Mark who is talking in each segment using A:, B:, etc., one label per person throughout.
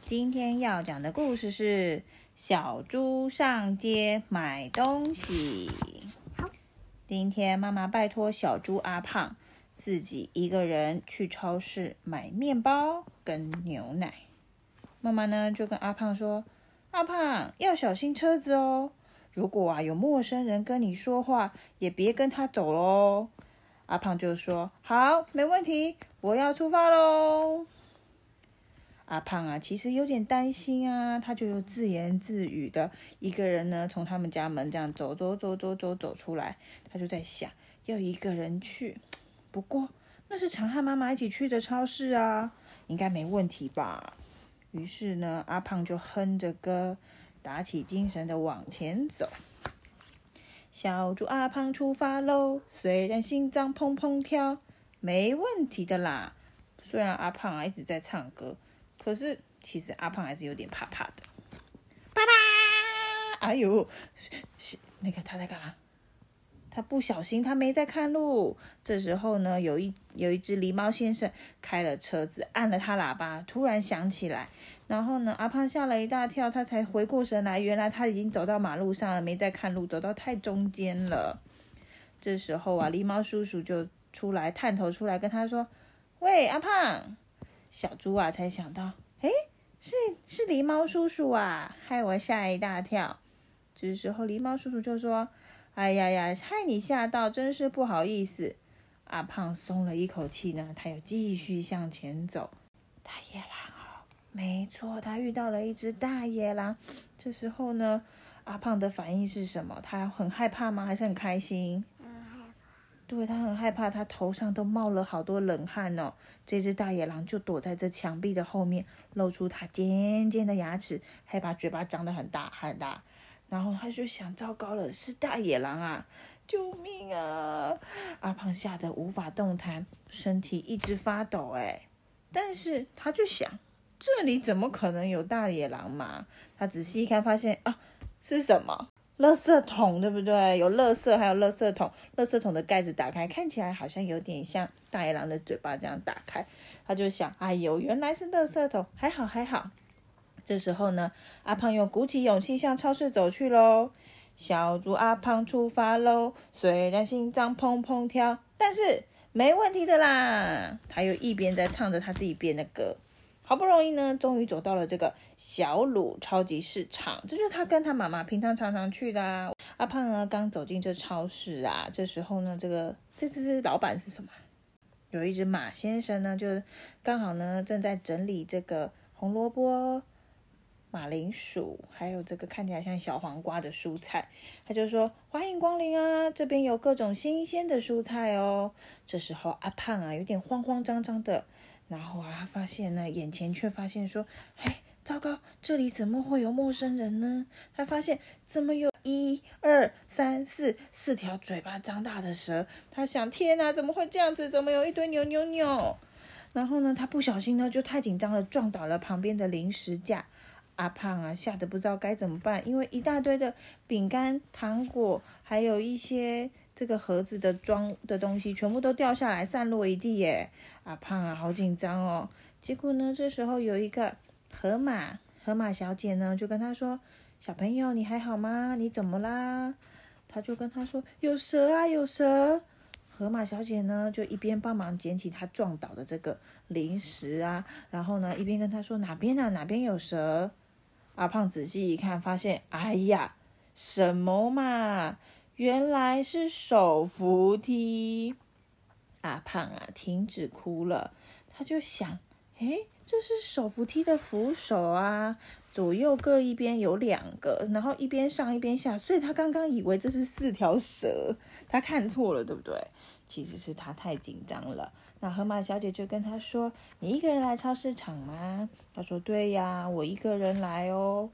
A: 今天要讲的故事是小猪上街买东西。
B: 好，
A: 今天妈妈拜托小猪阿胖自己一个人去超市买面包跟牛奶。妈妈呢就跟阿胖说：“阿胖要小心车子哦，如果啊有陌生人跟你说话，也别跟他走喽。”阿胖就说：“好，没问题，我要出发喽。”阿胖啊，其实有点担心啊，他就又自言自语的一个人呢，从他们家门这样走走走走走走出来，他就在想要一个人去，不过那是常和妈妈一起去的超市啊，应该没问题吧？于是呢，阿胖就哼着歌，打起精神的往前走。小猪阿胖出发喽，虽然心脏砰砰跳，没问题的啦。虽然阿胖啊一直在唱歌。可是，其实阿胖还是有点怕怕的。爸爸，哎呦，是那个他在干嘛？他不小心，他没在看路。这时候呢，有一有一只狸猫先生开了车子，按了他喇叭，突然响起来。然后呢，阿胖吓了一大跳，他才回过神来，原来他已经走到马路上了，没在看路，走到太中间了。这时候啊，狸猫叔叔就出来探头出来跟他说：“喂，阿胖。”小猪啊，才想到，哎，是是狸猫叔叔啊，害我吓一大跳。这时候，狸猫叔叔就说：“哎呀呀，害你吓到，真是不好意思。”阿胖松了一口气呢，他又继续向前走。大野狼哦，没错，他遇到了一只大野狼。这时候呢，阿胖的反应是什么？他很害怕吗？还是很开心？对他很害怕，他头上都冒了好多冷汗哦。这只大野狼就躲在这墙壁的后面，露出它尖尖的牙齿，还把嘴巴张得很大很大。然后他就想：糟糕了，是大野狼啊！救命啊！阿胖吓得无法动弹，身体一直发抖。哎，但是他就想：这里怎么可能有大野狼嘛？他仔细一看，发现啊，是什么？垃圾桶对不对？有垃圾，还有垃圾桶。垃圾桶的盖子打开，看起来好像有点像大野狼的嘴巴这样打开。他就想：哎呦，原来是垃圾桶，还好还好。这时候呢，阿胖又鼓起勇气向超市走去喽。小猪阿胖出发喽，虽然心脏砰砰跳，但是没问题的啦。他又一边在唱着他自己编的歌。好不容易呢，终于走到了这个小鲁超级市场，这就是他跟他妈妈平常常常去的啊。阿胖呢，刚走进这超市啊，这时候呢，这个这只老板是什么？有一只马先生呢，就刚好呢正在整理这个红萝卜、马铃薯，还有这个看起来像小黄瓜的蔬菜。他就说：“欢迎光临啊，这边有各种新鲜的蔬菜哦。”这时候阿胖啊，有点慌慌张张的。然后啊，发现呢，眼前却发现说，哎，糟糕，这里怎么会有陌生人呢？他发现怎么有一二三四四条嘴巴张大的蛇？他想，天哪，怎么会这样子？怎么有一堆扭扭扭？然后呢，他不小心呢，就太紧张了，撞倒了旁边的零食架。阿胖啊，吓得不知道该怎么办，因为一大堆的饼干、糖果，还有一些。这个盒子的装的东西全部都掉下来，散落一地耶！阿胖啊，好紧张哦。结果呢，这时候有一个河马，河马小姐呢就跟他说：“小朋友，你还好吗？你怎么啦？”他就跟他说：“有蛇啊，有蛇！”河马小姐呢就一边帮忙捡起他撞倒的这个零食啊，然后呢一边跟他说：“哪边啊？哪边有蛇？”阿胖仔细一看，发现，哎呀，什么嘛！原来是手扶梯，阿胖啊，停止哭了。他就想，哎，这是手扶梯的扶手啊，左右各一边有两个，然后一边上一边下，所以他刚刚以为这是四条蛇，他看错了，对不对？其实是他太紧张了。那河马小姐就跟他说：“你一个人来超市场吗？”他说：“对呀，我一个人来哦。”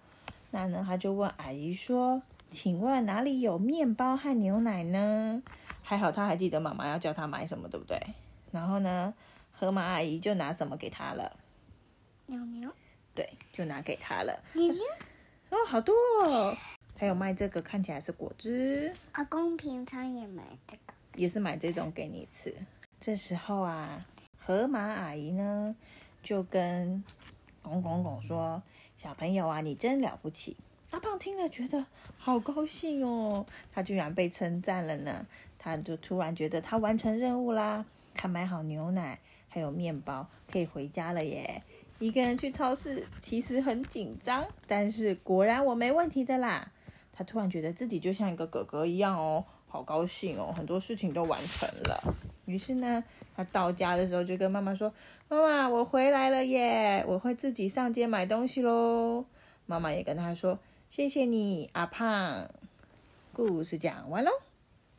A: 那呢，他就问阿姨说。请问哪里有面包和牛奶呢？还好他还记得妈妈要叫他买什么，对不对？然后呢，河马阿姨就拿什么给他了？
B: 牛牛。
A: 对，就拿给他了。
B: 牛牛。
A: 哦，好多哦！还有卖这个，看起来是果汁。
B: 阿公平常也买这个。
A: 也是买这种给你吃。这时候啊，河马阿姨呢，就跟公公公说：“小朋友啊，你真了不起。”阿胖听了觉得好高兴哦，他居然被称赞了呢。他就突然觉得他完成任务啦，他买好牛奶还有面包，可以回家了耶。一个人去超市其实很紧张，但是果然我没问题的啦。他突然觉得自己就像一个哥哥一样哦，好高兴哦，很多事情都完成了。于是呢，他到家的时候就跟妈妈说：“妈妈，我回来了耶，我会自己上街买东西喽。”妈妈也跟他说。谢谢你，阿胖。故事讲完喽。